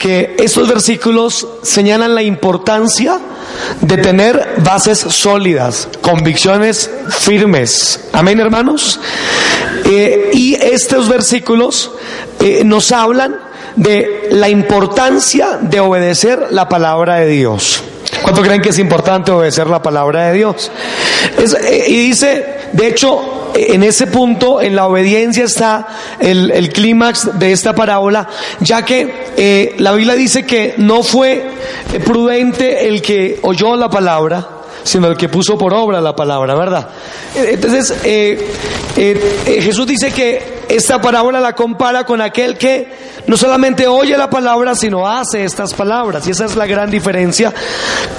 que estos versículos señalan la importancia de tener bases sólidas, convicciones firmes. Amén, hermanos. Eh, y estos versículos eh, nos hablan de la importancia de obedecer la palabra de Dios. ¿Cuánto creen que es importante obedecer la palabra de Dios? Eh, y dice, de hecho, en ese punto, en la obediencia está el, clímax de esta parábola, ya que eh, la Biblia dice que no fue prudente el que oyó la palabra, sino el que puso por obra la palabra, ¿verdad? Entonces, eh, Jesús dice que esta parábola la compara con aquel que no solamente oye la palabra, sino hace estas palabras. Y esa es la gran diferencia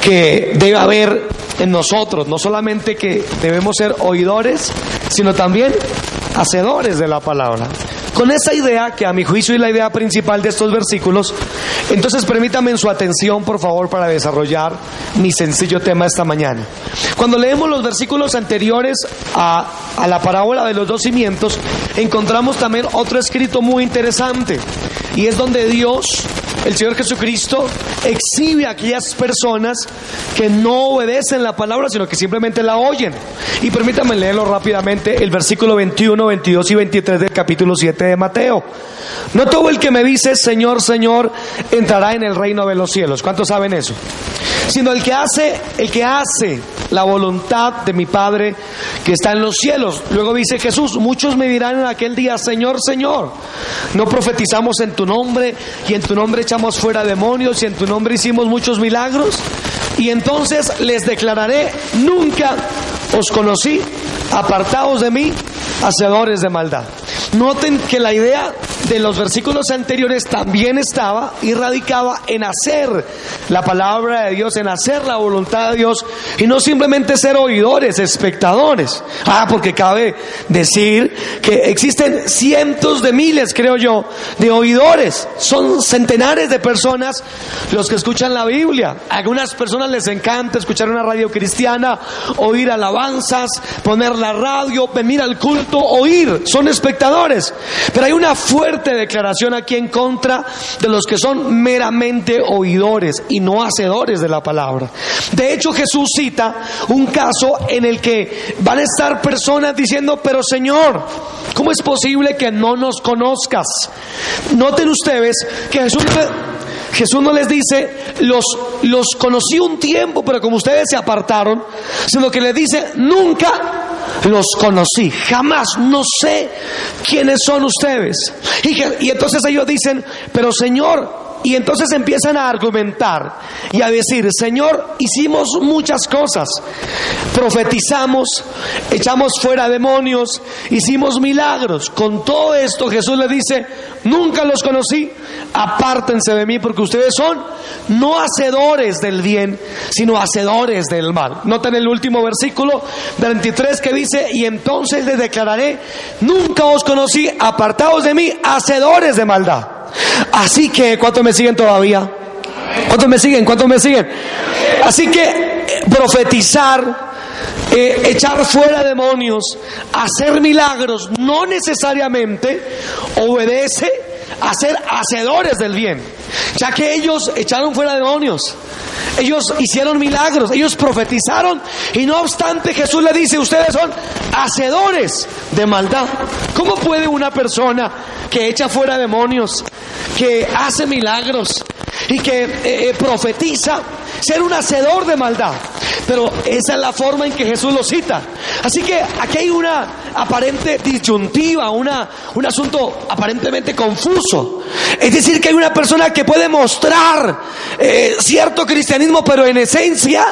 que debe haber en nosotros. No solamente que debemos ser oidores, sino también hacedores de la palabra. Con esa idea, que a mi juicio es la idea principal de estos versículos, entonces permítame en su atención, por favor, para desarrollar mi sencillo tema esta mañana. Cuando leemos los versículos anteriores a, a la parábola de los dos cimientos, encontramos también otro escrito muy interesante, y es donde Dios el Señor Jesucristo exhibe a aquellas personas que no obedecen la palabra, sino que simplemente la oyen. Y permítanme leerlo rápidamente, el versículo 21, 22 y 23 del capítulo 7 de Mateo. No todo el que me dice, Señor, Señor, entrará en el reino de los cielos. ¿Cuántos saben eso? Sino el que hace, el que hace la voluntad de mi Padre que está en los cielos. Luego dice Jesús, muchos me dirán en aquel día, Señor, Señor, no profetizamos en tu nombre y en tu nombre echamos fuera demonios y en tu nombre hicimos muchos milagros. Y entonces les declararé, nunca os conocí, apartados de mí, hacedores de maldad. Noten que la idea de los versículos anteriores también estaba y radicaba en hacer la palabra de Dios, en hacer la voluntad de Dios y no simplemente ser oidores, espectadores. Ah, porque cabe decir que existen cientos de miles, creo yo, de oidores. Son centenares de personas los que escuchan la Biblia. A algunas personas les encanta escuchar una radio cristiana, oír alabanzas, poner la radio, venir al culto, oír. Son espectadores. Pero hay una fuerte declaración aquí en contra de los que son meramente oidores y no hacedores de la palabra. De hecho, Jesús cita un caso en el que van a estar personas diciendo, pero Señor, ¿cómo es posible que no nos conozcas? Noten ustedes que Jesús... Jesús no les dice, los, los conocí un tiempo, pero como ustedes se apartaron, sino que les dice, nunca los conocí, jamás, no sé quiénes son ustedes. Y, y entonces ellos dicen, pero Señor, y entonces empiezan a argumentar y a decir, Señor, hicimos muchas cosas. Profetizamos, echamos fuera demonios, hicimos milagros. Con todo esto Jesús le dice, nunca los conocí, apártense de mí porque ustedes son no hacedores del bien, sino hacedores del mal. Noten el último versículo 23 que dice, y entonces les declararé, nunca os conocí, apartados de mí, hacedores de maldad. Así que, ¿cuántos me siguen todavía? ¿Cuántos me siguen? ¿Cuántos me siguen? Así que eh, profetizar, eh, echar fuera demonios, hacer milagros, no necesariamente obedece a ser hacedores del bien, ya que ellos echaron fuera demonios. Ellos hicieron milagros, ellos profetizaron y no obstante Jesús le dice, ustedes son hacedores de maldad. ¿Cómo puede una persona que echa fuera demonios, que hace milagros y que eh, eh, profetiza ser un hacedor de maldad? Pero esa es la forma en que Jesús lo cita. Así que aquí hay una aparente disyuntiva, una, un asunto aparentemente confuso. Es decir, que hay una persona que puede mostrar eh, cierto cristianismo, pero en esencia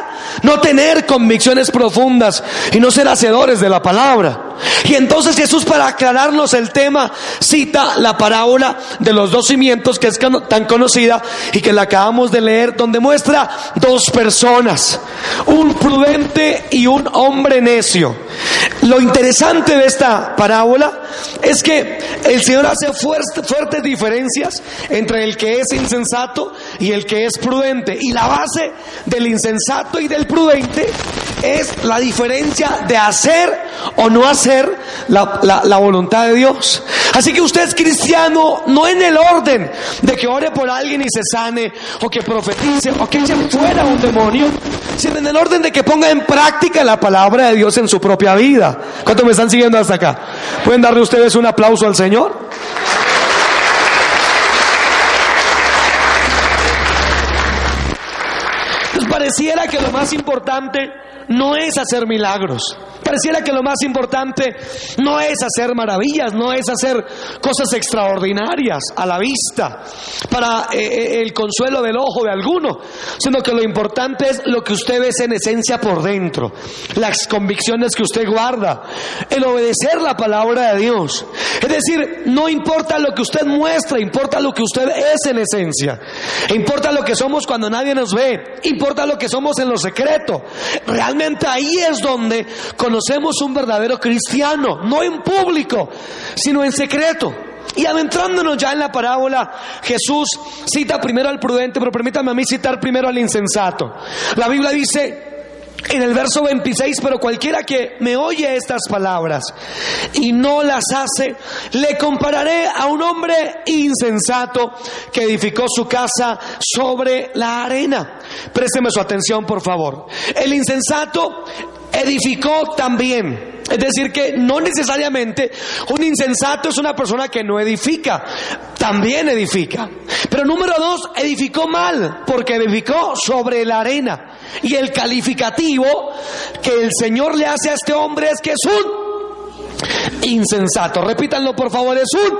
no tener convicciones profundas y no ser hacedores de la palabra. Y entonces Jesús para aclararnos el tema cita la parábola de los dos cimientos que es tan conocida y que la acabamos de leer donde muestra dos personas, un prudente y un hombre necio. Lo interesante de esta parábola es que el Señor hace fuertes diferencias entre el que es insensato y el que es prudente. Y la base del insensato y del prudente es la diferencia de hacer o no hacer la, voluntad de Dios. Así que usted es cristiano no en el orden de que ore por alguien y se sane, o que profetice, o que eche fuera un demonio, sino en el orden de que ponga en práctica la palabra de Dios en su propia vida. ¿Cuántos me están siguiendo hasta acá? ¿Pueden darle ustedes un aplauso al Señor? pareciera que lo más importante no es hacer milagros. Pareciera que lo más importante no es hacer maravillas, no es hacer cosas extraordinarias a la vista para eh, eh, el consuelo del ojo de alguno, sino que lo importante es lo que usted ve en esencia por dentro, las convicciones que usted guarda, el obedecer la palabra de Dios. Es decir, no importa lo que usted muestra, importa lo que usted es en esencia, importa lo que somos cuando nadie nos ve, importa lo que somos en lo secreto. Realmente ahí es donde conocemos un verdadero cristiano, no en público, sino en secreto. Y adentrándonos ya en la parábola, Jesús cita primero al prudente, pero permítame a mí citar primero al insensato. La Biblia dice en el verso 26, pero cualquiera que me oye estas palabras y no las hace, le compararé a un hombre insensato que edificó su casa sobre la arena. Présteme su atención, por favor. El insensato edificó también. Es decir, que no necesariamente un insensato es una persona que no edifica, también edifica. Pero número dos, edificó mal, porque edificó sobre la arena. Y el calificativo que el Señor le hace a este hombre es que es un insensato. Repítanlo por favor, es un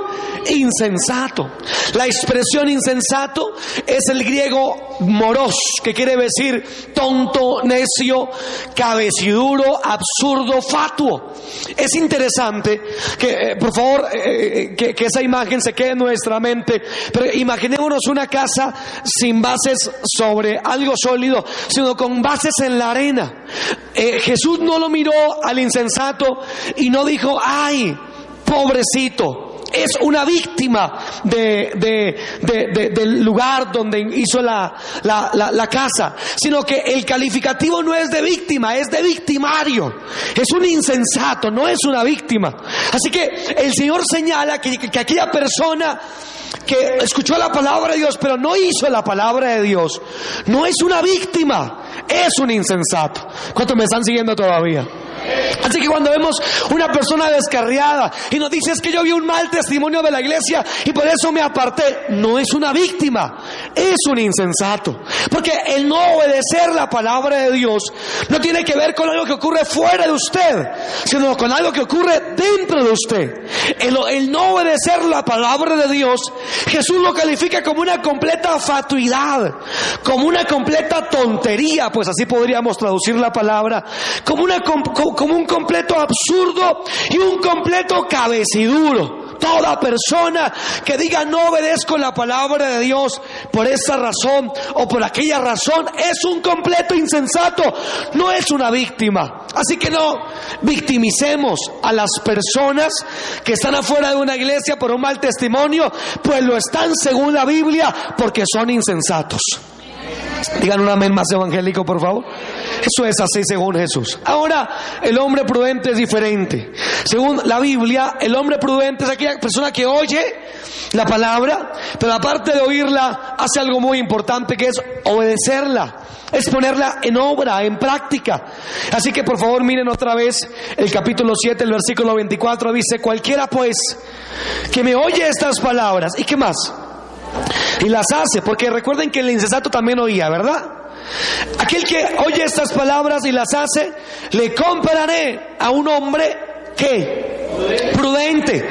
insensato. La expresión insensato es el griego moros, que quiere decir tonto, necio, cabeciduro, absurdo, fatuo. Es interesante que, eh, por favor, eh, eh, que, esa imagen se quede en nuestra mente, pero imaginémonos una casa sin bases sobre algo sólido, sino con bases en la arena. Jesús no lo miró al insensato y no dijo, ay, pobrecito, es una víctima de, del lugar donde hizo la, la, casa, sino que el calificativo no es de víctima, es de victimario. Es un insensato, no es una víctima. Así que el Señor señala que, que aquella persona que escuchó la palabra de Dios, pero no hizo la palabra de Dios, no es una víctima, es un insensato. ¿Cuántos me están siguiendo todavía? Así que cuando vemos una persona descarriada y nos dice es que yo vi un mal testimonio de la iglesia y por eso me aparté, no es una víctima, es un insensato. Porque el no obedecer la palabra de Dios no tiene que ver con algo que ocurre fuera de usted, sino con algo que ocurre dentro de usted. El, no obedecer la palabra de Dios, Jesús lo califica como una completa fatuidad, como una completa tontería, pues así podríamos traducir la palabra, como una un completo absurdo y un completo cabeciduro. Toda persona que diga no obedezco la palabra de Dios por esa razón o por aquella razón es un completo insensato, no es una víctima. Así que no victimicemos a las personas que están afuera de una iglesia por un mal testimonio, pues lo están según la Biblia porque son insensatos. Digan un amén más evangélico, por favor. Eso es así según Jesús. Ahora, el hombre prudente es diferente. Según la Biblia, el hombre prudente es aquella persona que oye la palabra, pero aparte de oírla, hace algo muy importante que es obedecerla, es ponerla en obra, en práctica. Así que por favor miren otra vez el capítulo 7, el versículo 24, dice, cualquiera pues que me oye estas palabras, ¿y qué más? Y las hace, porque recuerden que el insensato también oía, ¿verdad? Aquel que oye estas palabras y las hace, le compararé a un hombre que prudente,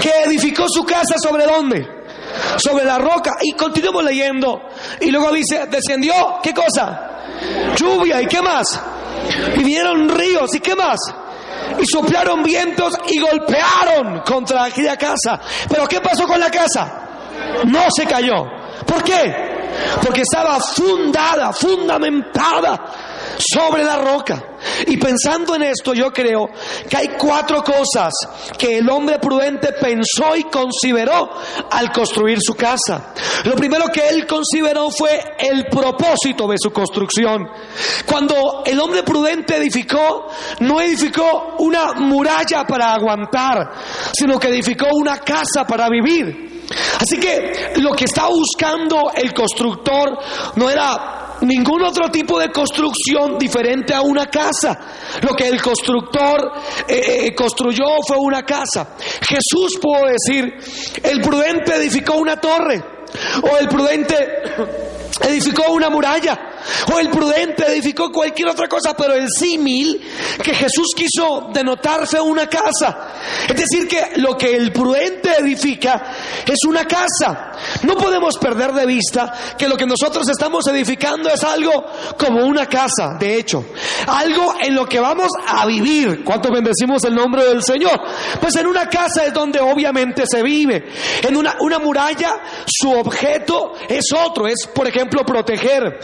que edificó su casa sobre dónde? Sobre la roca. Y continuamos leyendo. Y luego dice, descendió, ¿qué cosa? Lluvia, ¿y qué más? Y vinieron ríos, ¿y qué más? Y soplaron vientos y golpearon contra aquella casa. Pero ¿qué pasó con la casa? No se cayó. ¿Por qué? Porque estaba fundada, fundamentada sobre la roca. Y pensando en esto, yo creo que hay cuatro cosas que el hombre prudente pensó y consideró al construir su casa. Lo primero que él consideró fue el propósito de su construcción. Cuando el hombre prudente edificó, no edificó una muralla para aguantar, sino que edificó una casa para vivir. Así que lo que estaba buscando el constructor no era ningún otro tipo de construcción diferente a una casa. Lo que el constructor eh, eh, construyó fue una casa. Jesús pudo decir, el prudente edificó una torre o el prudente edificó una muralla o el prudente edificó cualquier otra cosa, pero el símil que Jesús quiso denotar fue una casa. Es decir, que lo que el prudente edifica es una casa. No podemos perder de vista que lo que nosotros estamos edificando es algo como una casa, de hecho, algo en lo que vamos a vivir. ¿Cuánto bendecimos el nombre del Señor? Pues en una casa es donde obviamente se vive. En una, una muralla su objeto es otro, es por ejemplo proteger.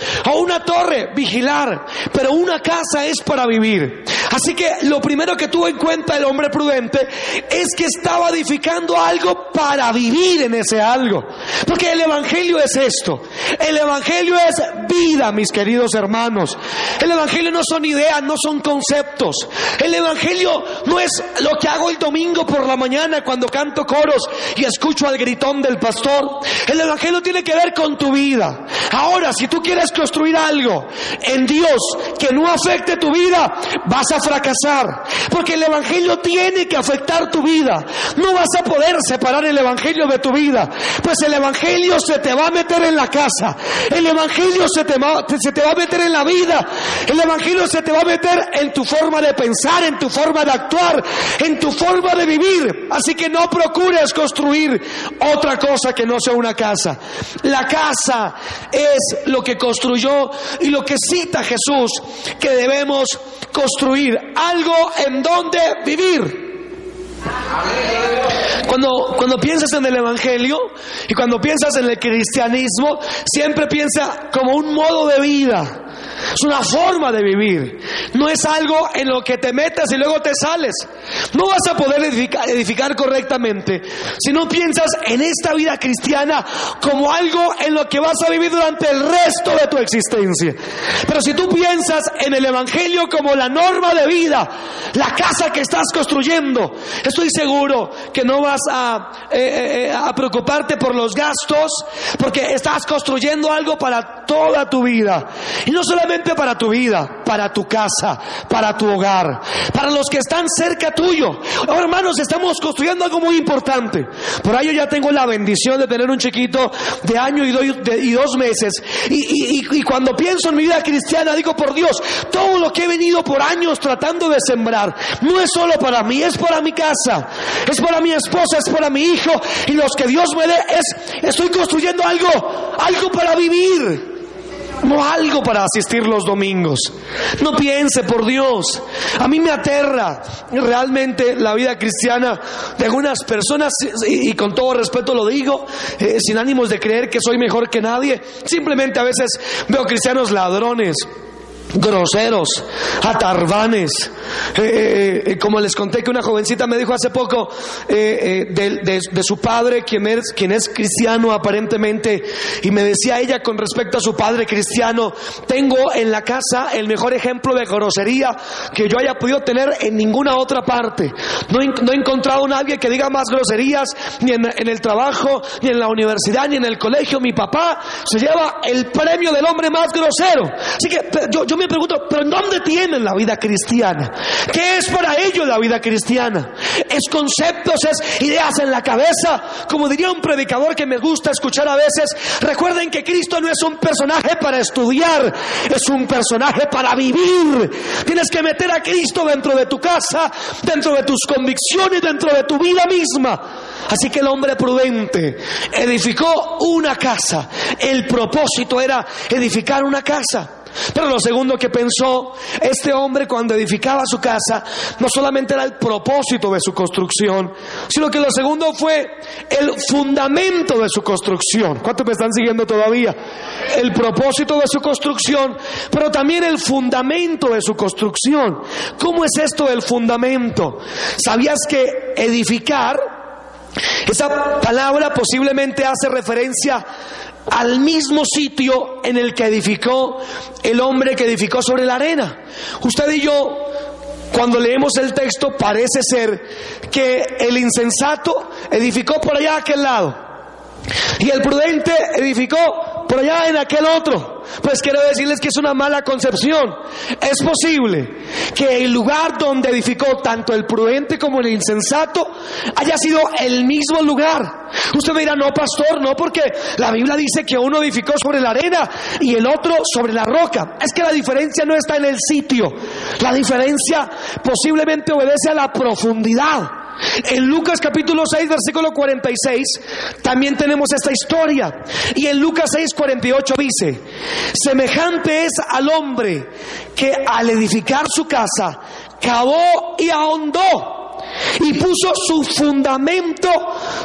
Torre, vigilar, pero una casa es para vivir. Así que lo primero que tuvo en cuenta el hombre prudente es que estaba edificando algo para vivir en ese algo. Porque el Evangelio es esto. El Evangelio es vida, mis queridos hermanos. El Evangelio no son ideas, no son conceptos. El Evangelio no es lo que hago el domingo por la mañana cuando canto coros y escucho al gritón del pastor. El Evangelio tiene que ver con tu vida. Ahora, si tú quieres construir algo en Dios que no afecte tu vida, vas a fracasar. Porque el Evangelio tiene que afectar tu vida. No vas a poder separar el Evangelio de tu vida. Pues el Evangelio se te va a meter en la casa. El Evangelio se te, va, se te va a meter en la vida. El Evangelio se te va a meter en tu forma de pensar, en tu forma de actuar, en tu forma de vivir. Así que no procures construir otra cosa que no sea una casa. La casa es lo que construyó y lo que cita Jesús que debemos construir, algo en donde vivir. Cuando, cuando piensas en el Evangelio y cuando piensas en el cristianismo, siempre piensa como un modo de vida. Es una forma de vivir. No es algo en lo que te metas y luego te sales. No vas a poder edificar, correctamente si no piensas en esta vida cristiana como algo en lo que vas a vivir durante el resto de tu existencia. Pero si tú piensas en el Evangelio como la norma de vida, la casa que estás construyendo, estoy seguro que no vas a, eh, eh, eh, a preocuparte por los gastos porque estás construyendo algo para toda tu vida. Y no solamente para tu vida, para tu casa, para tu hogar, para los que están cerca tuyo. Ahora, hermanos, estamos construyendo algo muy importante. Por ahí yo ya tengo la bendición de tener un chiquito de año y, dos meses. Y, cuando pienso en mi vida cristiana, digo, por Dios, todo lo que he venido por años tratando de sembrar, no es solo para mí, es para mi casa, es para mi esposa, es para mi hijo. Y los que Dios me dé, es, estoy construyendo algo, algo para vivir no algo para asistir los domingos. No piense, por Dios. A mí me aterra realmente la vida cristiana de algunas personas, y, con todo respeto lo digo, eh, sin ánimos de creer que soy mejor que nadie. Simplemente a veces veo cristianos ladrones groseros, atarbanes. Eh, eh, eh, como les conté que una jovencita me dijo hace poco de, su padre, quien es, quien es cristiano aparentemente, y me decía ella con respecto a su padre cristiano, tengo en la casa el mejor ejemplo de grosería que yo haya podido tener en ninguna otra parte. No, he encontrado a nadie que diga más groserías, ni en, en el trabajo, ni en la universidad, ni en el colegio. Mi papá se lleva el premio del hombre más grosero. Así que yo, yo me pregunto, ¿pero dónde tienen la vida cristiana? ¿Qué es para ellos la vida cristiana? Es conceptos, es ideas en la cabeza. Como diría un predicador que me gusta escuchar a veces, recuerden que Cristo no es un personaje para estudiar, es un personaje para vivir. Tienes que meter a Cristo dentro de tu casa, dentro de tus convicciones, dentro de tu vida misma. Así que el hombre prudente edificó una casa. El propósito era edificar una casa. Pero lo segundo que pensó este hombre cuando edificaba su casa no solamente era el propósito de su construcción, sino que lo segundo fue el fundamento de su construcción. ¿Cuántos me están siguiendo todavía? El propósito de su construcción, pero también el fundamento de su construcción. ¿Cómo es esto del fundamento? ¿Sabías que edificar, esa palabra posiblemente hace referencia al mismo sitio en el que edificó el hombre que edificó sobre la arena. Usted y yo, cuando leemos el texto, parece ser que el insensato edificó por allá a aquel lado y el prudente edificó por allá en aquel otro. Pues quiero decirles que es una mala concepción. Es posible que el lugar donde edificó tanto el prudente como el insensato haya sido el mismo lugar. Usted me dirá, no, pastor, no, porque la Biblia dice que uno edificó sobre la arena y el otro sobre la roca. Es que la diferencia no está en el sitio. La diferencia posiblemente obedece a la profundidad. En Lucas capítulo 6, versículo 46, también tenemos esta historia. Y en Lucas 6, 48 dice, semejante es al hombre que al edificar su casa, cavó y ahondó y puso su fundamento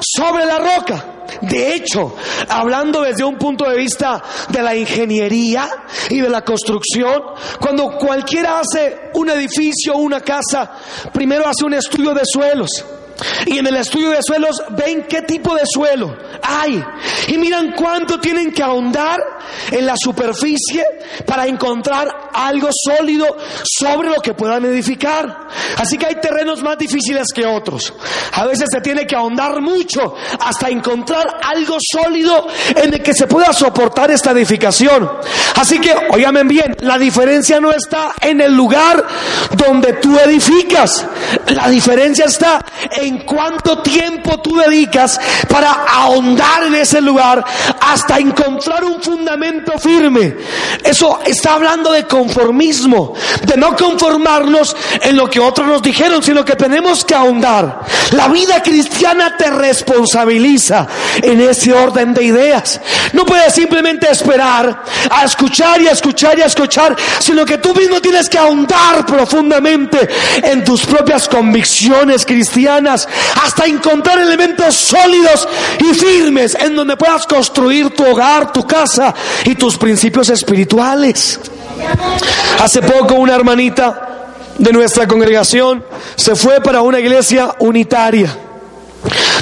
sobre la roca. De hecho, hablando desde un punto de vista de la ingeniería y de la construcción, cuando cualquiera hace un edificio o una casa, primero hace un estudio de suelos. Y en el estudio de suelos ven qué tipo de suelo hay. Y miran cuánto tienen que ahondar en la superficie para encontrar algo sólido sobre lo que puedan edificar. Así que hay terrenos más difíciles que otros. A veces se tiene que ahondar mucho hasta encontrar algo sólido en el que se pueda soportar esta edificación. Así que, oíganme bien, la diferencia no está en el lugar donde tú edificas. La diferencia está en cuánto tiempo tú dedicas para ahondar en ese lugar hasta encontrar un fundamento firme. Eso está hablando de conformismo, de no conformarnos en lo que otros nos dijeron, sino que tenemos que ahondar. La vida cristiana te responsabiliza en ese orden de ideas. No puedes simplemente esperar a escuchar y a escuchar y a escuchar, sino que tú mismo tienes que ahondar profundamente en tus propias convicciones cristianas hasta encontrar elementos sólidos y firmes en donde puedas construir tu hogar, tu casa y tus principios espirituales. Hace poco una hermanita de nuestra congregación se fue para una iglesia unitaria.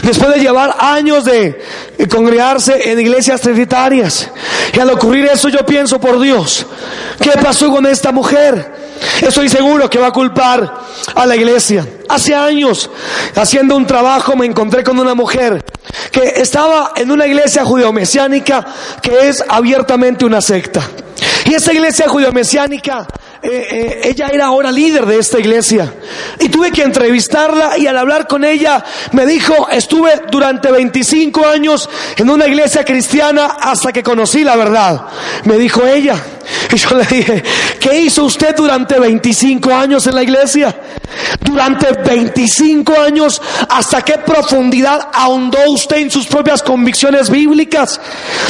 Después de llevar años de congregarse en iglesias trinitarias. Y al ocurrir eso yo pienso, por Dios, ¿qué pasó con esta mujer? Estoy seguro que va a culpar a la iglesia. Hace años, haciendo un trabajo, me encontré con una mujer que estaba en una iglesia judeo-mesiánica que es abiertamente una secta. Y esa iglesia judeo-mesiánica, eh, eh, ella era ahora líder de esta iglesia. Y tuve que entrevistarla y al hablar con ella me dijo, estuve durante 25 años en una iglesia cristiana hasta que conocí la verdad. Me dijo ella. Y yo le dije, ¿qué hizo usted durante 25 años en la iglesia? Durante 25 años, ¿hasta qué profundidad ahondó usted en sus propias convicciones bíblicas?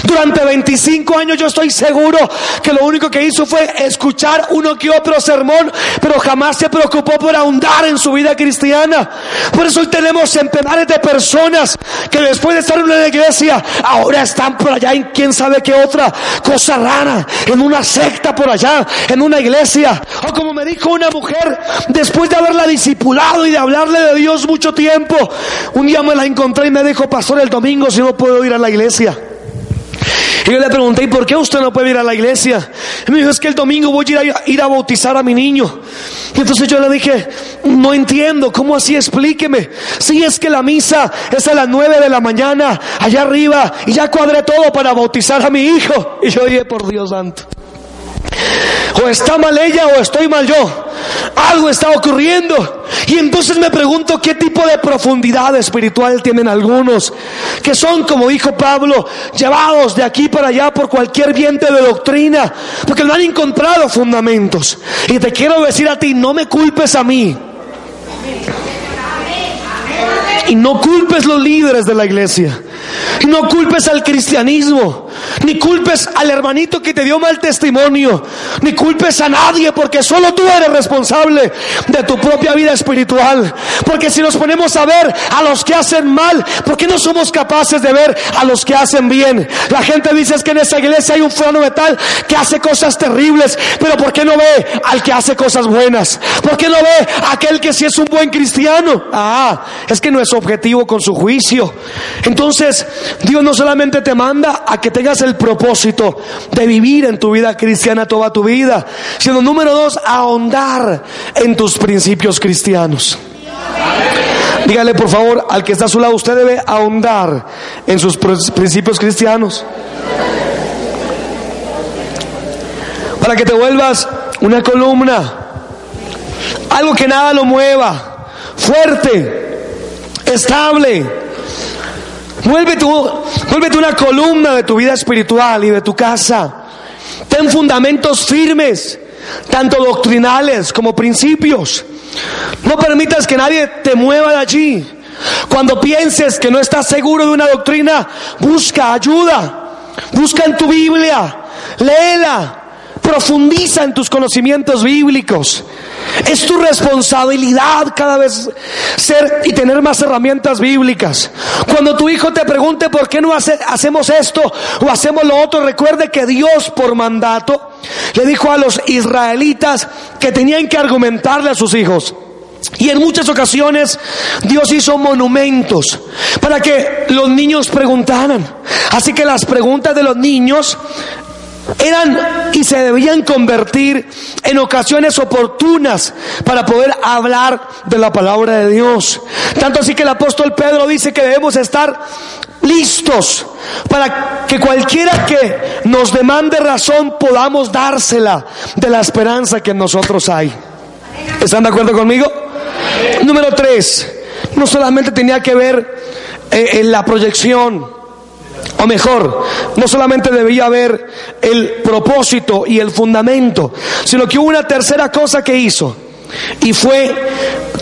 Durante 25 años yo estoy seguro que lo único que hizo fue escuchar uno que otro sermón, pero jamás se preocupó por ahondar en su vida cristiana. Por eso hoy tenemos centenares de personas que después de estar en una iglesia, ahora están por allá en quién sabe qué otra cosa rara, en una secta por allá, en una iglesia. O como me dijo una mujer, después de haberla discipulado y de hablarle de Dios mucho tiempo, un día me la encontré y me dijo, pastor, el domingo si no puedo ir a la iglesia. Y yo le pregunté, ¿y por qué usted no puede ir a la iglesia? Y me dijo, es que el domingo voy a ir a, ir a bautizar a mi niño. Y entonces yo le dije, no entiendo, ¿cómo así? Explíqueme. Si es que la misa es a las nueve de la mañana, allá arriba, y ya cuadré todo para bautizar a mi hijo. Y yo dije, por Dios santo. O está mal ella o estoy mal yo. Algo está ocurriendo. Y entonces me pregunto qué tipo de profundidad espiritual tienen algunos, que son, como dijo Pablo, llevados de aquí para allá por cualquier viento de doctrina, porque no han encontrado fundamentos. Y te quiero decir a ti, no me culpes a mí. Y no culpes los líderes de la iglesia. No culpes al cristianismo. Ni culpes al hermanito que te dio mal testimonio, ni culpes a nadie, porque solo tú eres responsable de tu propia vida espiritual. Porque si nos ponemos a ver a los que hacen mal, ¿por qué no somos capaces de ver a los que hacen bien? La gente dice es que en esa iglesia hay un fulano de tal que hace cosas terribles, pero ¿por qué no ve al que hace cosas buenas? ¿Por qué no ve a aquel que sí es un buen cristiano? Ah, es que no es objetivo con su juicio. Entonces, Dios no solamente te manda a que tengas el propósito de vivir en tu vida cristiana toda tu vida, sino número dos, ahondar en tus principios cristianos. Dígale por favor al que está a su lado, usted debe ahondar en sus principios cristianos. Para que te vuelvas una columna, algo que nada lo mueva, fuerte, estable. Vuélvete, vuélvete una columna de tu vida espiritual y de tu casa. Ten fundamentos firmes, tanto doctrinales como principios. No permitas que nadie te mueva de allí. Cuando pienses que no estás seguro de una doctrina, busca ayuda. Busca en tu Biblia, léela, profundiza en tus conocimientos bíblicos. Es tu responsabilidad cada vez ser y tener más herramientas bíblicas. Cuando tu hijo te pregunte por qué no hacemos esto o hacemos lo otro, recuerde que Dios por mandato le dijo a los israelitas que tenían que argumentarle a sus hijos. Y en muchas ocasiones Dios hizo monumentos para que los niños preguntaran. Así que las preguntas de los niños eran y se debían convertir en ocasiones oportunas para poder hablar de la palabra de Dios. Tanto así que el apóstol Pedro dice que debemos estar listos para que cualquiera que nos demande razón podamos dársela de la esperanza que en nosotros hay. ¿Están de acuerdo conmigo? Número tres, no solamente tenía que ver eh, en la proyección, o mejor, no solamente debía haber el propósito y el fundamento, sino que hubo una tercera cosa que hizo. Y fue,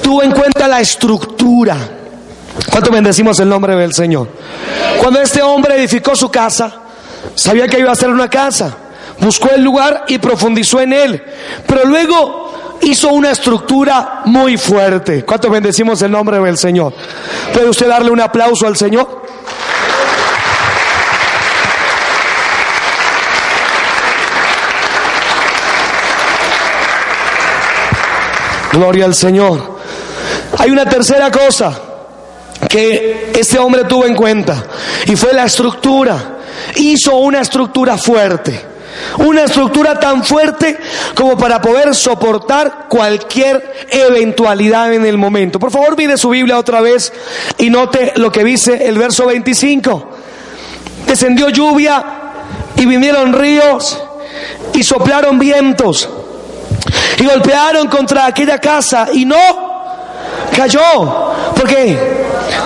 tuvo en cuenta la estructura. ¿Cuánto bendecimos el nombre del Señor? Cuando este hombre edificó su casa, sabía que iba a ser una casa. Buscó el lugar y profundizó en él. Pero luego hizo una estructura muy fuerte. ¿Cuánto bendecimos el nombre del Señor? ¿Puede usted darle un aplauso al Señor? Gloria al Señor. Hay una tercera cosa que este hombre tuvo en cuenta y fue la estructura. Hizo una estructura fuerte. Una estructura tan fuerte como para poder soportar cualquier eventualidad en el momento. Por favor, mire su Biblia otra vez y note lo que dice el verso 25. Descendió lluvia y vinieron ríos y soplaron vientos y golpearon contra aquella casa y no cayó. ¿Por qué?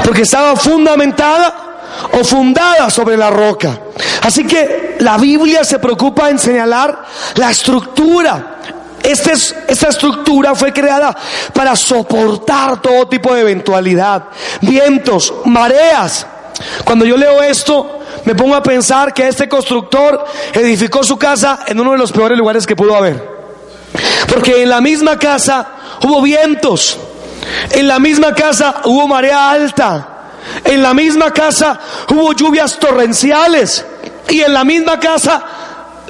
Porque estaba fundamentada o fundada sobre la roca. Así que la Biblia se preocupa en señalar la estructura. Este esta estructura fue creada para soportar todo tipo de eventualidad, vientos, mareas. Cuando yo leo esto, me pongo a pensar que este constructor edificó su casa en uno de los peores lugares que pudo haber. Porque en la misma casa hubo vientos, en la misma casa hubo marea alta, en la misma casa hubo lluvias torrenciales y en la misma casa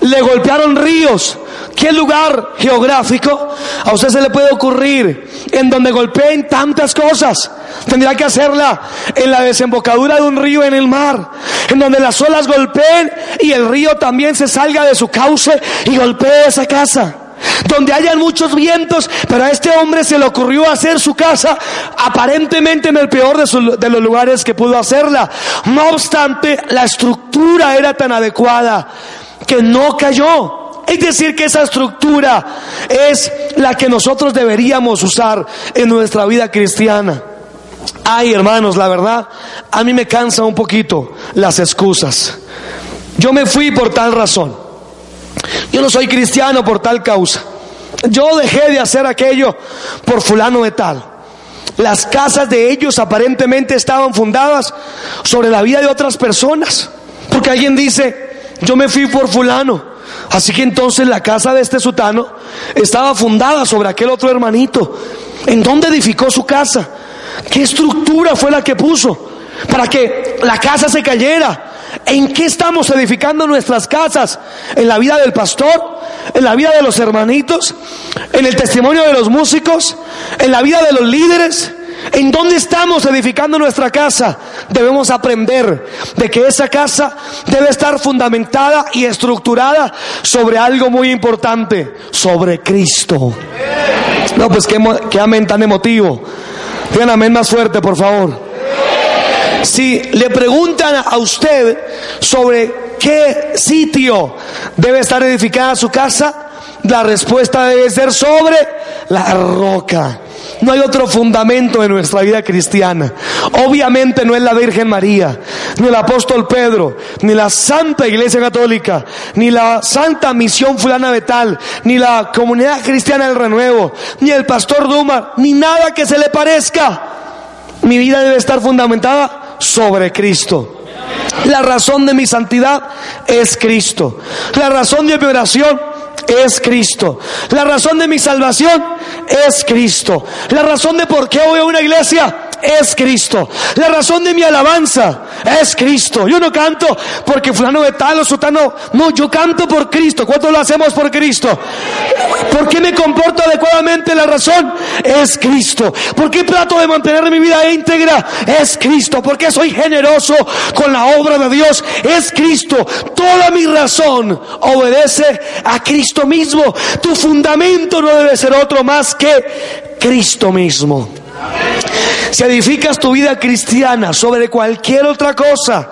le golpearon ríos. ¿Qué lugar geográfico a usted se le puede ocurrir en donde golpeen tantas cosas? Tendría que hacerla en la desembocadura de un río en el mar, en donde las olas golpeen y el río también se salga de su cauce y golpee esa casa donde hayan muchos vientos, pero a este hombre se le ocurrió hacer su casa aparentemente en el peor de, de, los lugares que pudo hacerla. No obstante, la estructura era tan adecuada que no cayó. Es decir, que esa estructura es la que nosotros deberíamos usar en nuestra vida cristiana. Ay, hermanos, la verdad, a mí me cansa un poquito las excusas. Yo me fui por tal razón. Yo no soy cristiano por tal causa. Yo dejé de hacer aquello por fulano de tal. Las casas de ellos aparentemente estaban fundadas sobre la vida de otras personas. Porque alguien dice, yo me fui por fulano. Así que entonces la casa de este sutano estaba fundada sobre aquel otro hermanito. ¿En dónde edificó su casa? ¿Qué estructura fue la que puso para que la casa se cayera? ¿En qué estamos edificando nuestras casas? ¿En la vida del pastor? ¿En la vida de los hermanitos? ¿En el testimonio de los músicos? ¿En la vida de los líderes? ¿En dónde estamos edificando nuestra casa? Debemos aprender de que esa casa debe estar fundamentada y estructurada sobre algo muy importante, sobre Cristo. No, pues qué, amén tan emotivo. Digan amén más fuerte, por favor. Si le preguntan a usted sobre qué sitio debe estar edificada su casa, la respuesta debe ser sobre la roca. No hay otro fundamento en nuestra vida cristiana. Obviamente no es la Virgen María, ni el apóstol Pedro, ni la Santa Iglesia Católica, ni la Santa Misión Fulana Betal, ni la Comunidad Cristiana del Renuevo, ni el Pastor Duma, ni nada que se le parezca. Mi vida debe estar fundamentada sobre Cristo. La razón de mi santidad es Cristo. La razón de mi oración es Cristo. La razón de mi salvación es Cristo. La razón de por qué voy a una iglesia es Cristo. La razón de mi alabanza es Cristo. Yo no canto porque fulano de tal o sutano. No, yo canto por Cristo. ¿Cuánto lo hacemos por Cristo? ¿Por qué me comporto adecuadamente? La razón es Cristo. ¿Por qué trato de mantener mi vida íntegra? Es Cristo. ¿Por qué soy generoso con la obra de Dios? Es Cristo. Toda mi razón obedece a Cristo mismo. Tu fundamento no debe ser otro más que Cristo mismo. Si edificas tu vida cristiana sobre cualquier otra cosa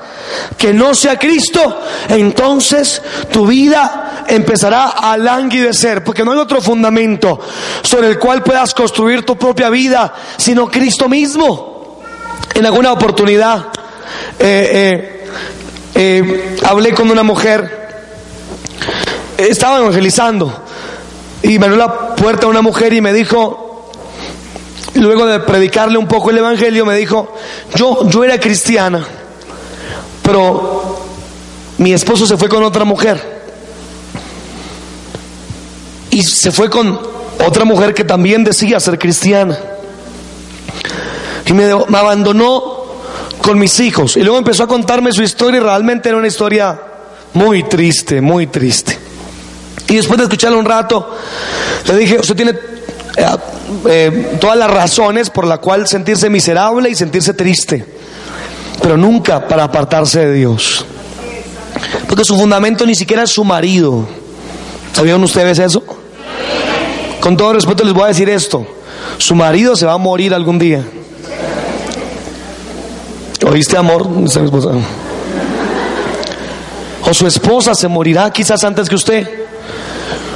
que no sea Cristo, entonces tu vida empezará a languidecer, porque no hay otro fundamento sobre el cual puedas construir tu propia vida, sino Cristo mismo. En alguna oportunidad eh, eh, eh, hablé con una mujer, estaba evangelizando, y me abrió la puerta una mujer y me dijo, luego de predicarle un poco el Evangelio, me dijo, yo, yo era cristiana, pero mi esposo se fue con otra mujer. Y se fue con otra mujer que también decía ser cristiana. Y me, me abandonó con mis hijos. Y luego empezó a contarme su historia y realmente era una historia muy triste, muy triste. Y después de escucharle un rato, le dije, usted tiene eh, eh, todas las razones por la cual sentirse miserable y sentirse triste, pero nunca para apartarse de Dios. Porque su fundamento ni siquiera es su marido. ¿Sabían ustedes eso? Con todo respeto les voy a decir esto. Su marido se va a morir algún día. ¿Oíste, amor? O su esposa se morirá quizás antes que usted.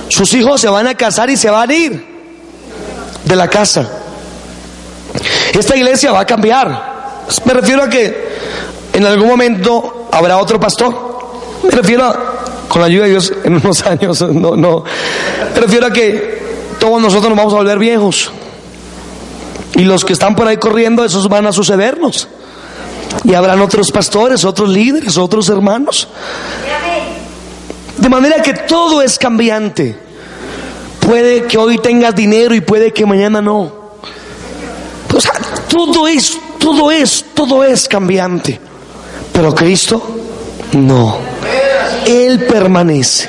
Sus hijos se van a casar y se van a ir de la casa. Esta iglesia va a cambiar. Me refiero a que en algún momento habrá otro pastor. Me refiero a, con la ayuda de Dios en unos años, no, no. Me refiero a que todos nosotros nos vamos a volver viejos. Y los que están por ahí corriendo, esos van a sucedernos. Y habrán otros pastores, otros líderes, otros hermanos. De manera que todo es cambiante. Puede que hoy tengas dinero y puede que mañana no. O sea, todo es, todo es, todo es cambiante. Pero Cristo no. Él permanece.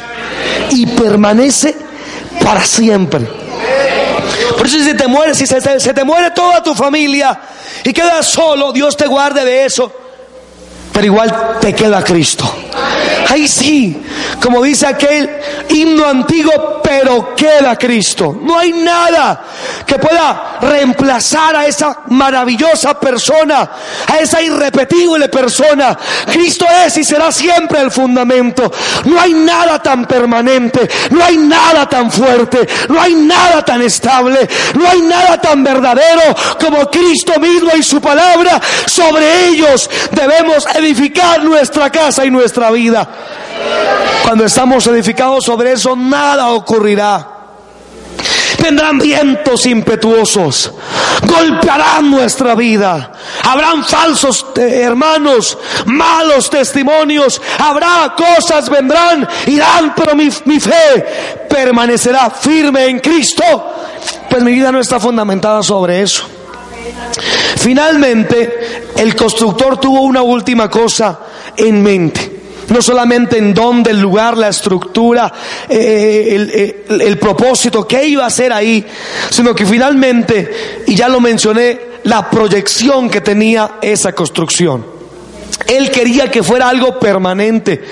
Y permanece para siempre. Por eso si te muere, si se, se te muere toda tu familia y quedas solo, Dios te guarde de eso. Pero igual te queda Cristo. Ahí sí, como dice aquel himno antiguo, pero queda Cristo. No hay nada que pueda reemplazar a esa maravillosa persona, a esa irrepetible persona. Cristo es y será siempre el fundamento. No hay nada tan permanente, no hay nada tan fuerte, no hay nada tan estable, no hay nada tan verdadero como Cristo mismo y su palabra. Sobre ellos debemos edificar nuestra casa y nuestra vida. Cuando estamos edificados sobre eso, nada ocurrirá. Vendrán vientos impetuosos, golpearán nuestra vida, habrán falsos eh, hermanos, malos testimonios, habrá cosas, vendrán, irán, pero mi fe permanecerá firme en Cristo. Pues mi vida no está fundamentada sobre eso. Finalmente, el constructor tuvo una última cosa en mente. No solamente en dónde, el lugar, la estructura, eh, el, el propósito, qué iba a hacer ahí, sino que finalmente, y ya lo mencioné, la proyección que tenía esa construcción. Él quería que fuera algo permanente.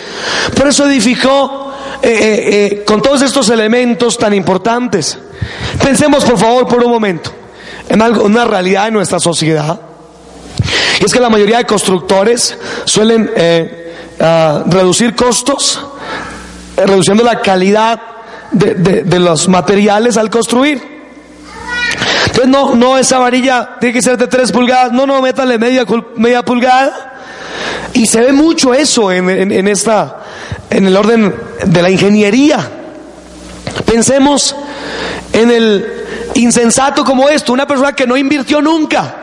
Por eso edificó eh, eh, eh, con todos estos elementos tan importantes. Pensemos por favor por un momento en algo, una realidad de nuestra sociedad. Y es que la mayoría de constructores suelen reducir costos, reduciendo la calidad de, los materiales al construir. Entonces no, no esa varilla tiene que ser de tres pulgadas, no, no, métale media, media pulgada. Y se ve mucho eso en, en, esta, en el orden de la ingeniería. Pensemos en el insensato como esto, una persona que no invirtió nunca.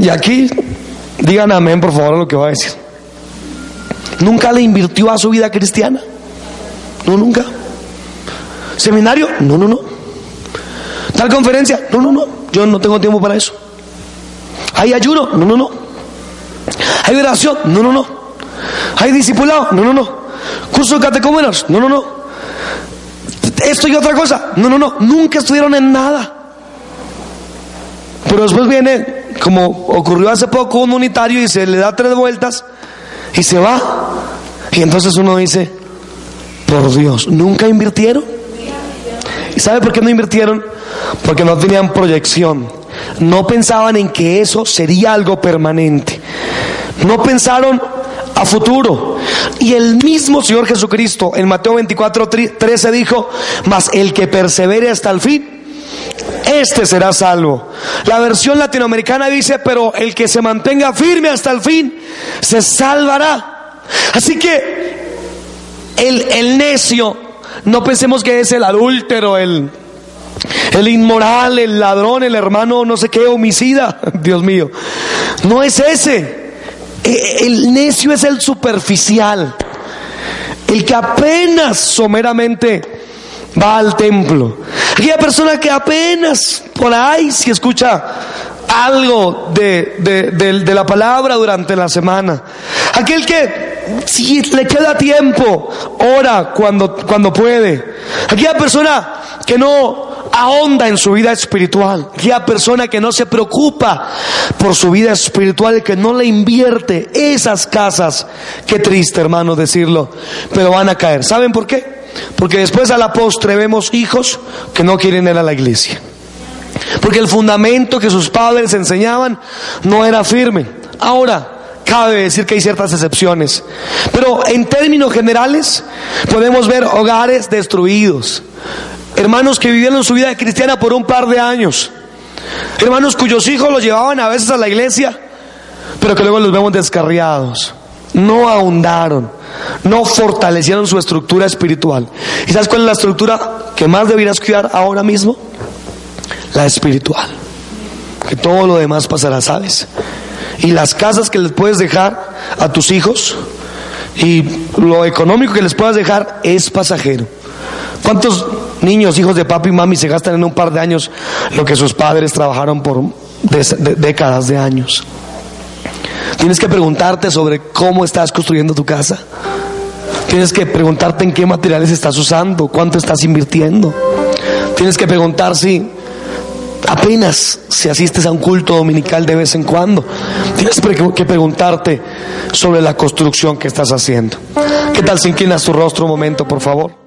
Y aquí Digan amén, por favor, a lo que va a decir. ¿Nunca le invirtió a su vida cristiana? No, nunca. ¿Seminario? No, no, no. ¿Tal conferencia? No, no, no. Yo no tengo tiempo para eso. ¿Hay ayuno? No, no, no. ¿Hay oración? No, no, no. ¿Hay discipulado? No, no, no. ¿Curso de catecúmenos? No, no, no. ¿Esto y otra cosa? No, no, no. Nunca estuvieron en nada. Pero después viene como ocurrió hace poco un unitario y se le da tres vueltas y se va. Y entonces uno dice, por Dios, ¿nunca invirtieron? ¿Y sabe por qué no invirtieron? Porque no tenían proyección. No pensaban en que eso sería algo permanente. No pensaron a futuro. Y el mismo Señor Jesucristo en Mateo 24, 13 dijo, mas el que persevere hasta el fin, este será salvo. La versión latinoamericana dice, pero el que se mantenga firme hasta el fin, se salvará. Así que el, el necio, no pensemos que es el adúltero, el, el inmoral, el ladrón, el hermano no sé qué, homicida, Dios mío. No es ese. E, el necio es el superficial, el que apenas someramente va al templo. Aquella persona que apenas por ahí si escucha algo de, de, la palabra durante la semana. Aquel que si le queda tiempo, ora cuando, cuando puede. Aquella persona que no ahonda en su vida espiritual. Aquella persona que no se preocupa por su vida espiritual, que no le invierte esas casas. Qué triste, hermano, decirlo, pero van a caer. ¿Saben por qué? Porque después a la postre vemos hijos que no quieren ir a la iglesia. Porque el fundamento que sus padres enseñaban no era firme. Ahora, cabe decir que hay ciertas excepciones. Pero en términos generales podemos ver hogares destruidos. Hermanos que vivieron su vida cristiana por un par de años. Hermanos cuyos hijos los llevaban a veces a la iglesia, pero que luego los vemos descarriados no ahondaron, no fortalecieron su estructura espiritual. ¿Y sabes cuál es la estructura que más deberías cuidar ahora mismo? La espiritual. Que todo lo demás pasará, ¿sabes? Y las casas que les puedes dejar a tus hijos y lo económico que les puedas dejar es pasajero. ¿Cuántos niños, hijos de papi y mami, se gastan en un par de años lo que sus padres trabajaron por décadas de años? Tienes que preguntarte sobre cómo estás construyendo tu casa. Tienes que preguntarte en qué materiales estás usando, cuánto estás invirtiendo. Tienes que preguntar si apenas si asistes a un culto dominical de vez en cuando. Tienes que preguntarte sobre la construcción que estás haciendo. ¿Qué tal si inclinas tu rostro un momento, por favor?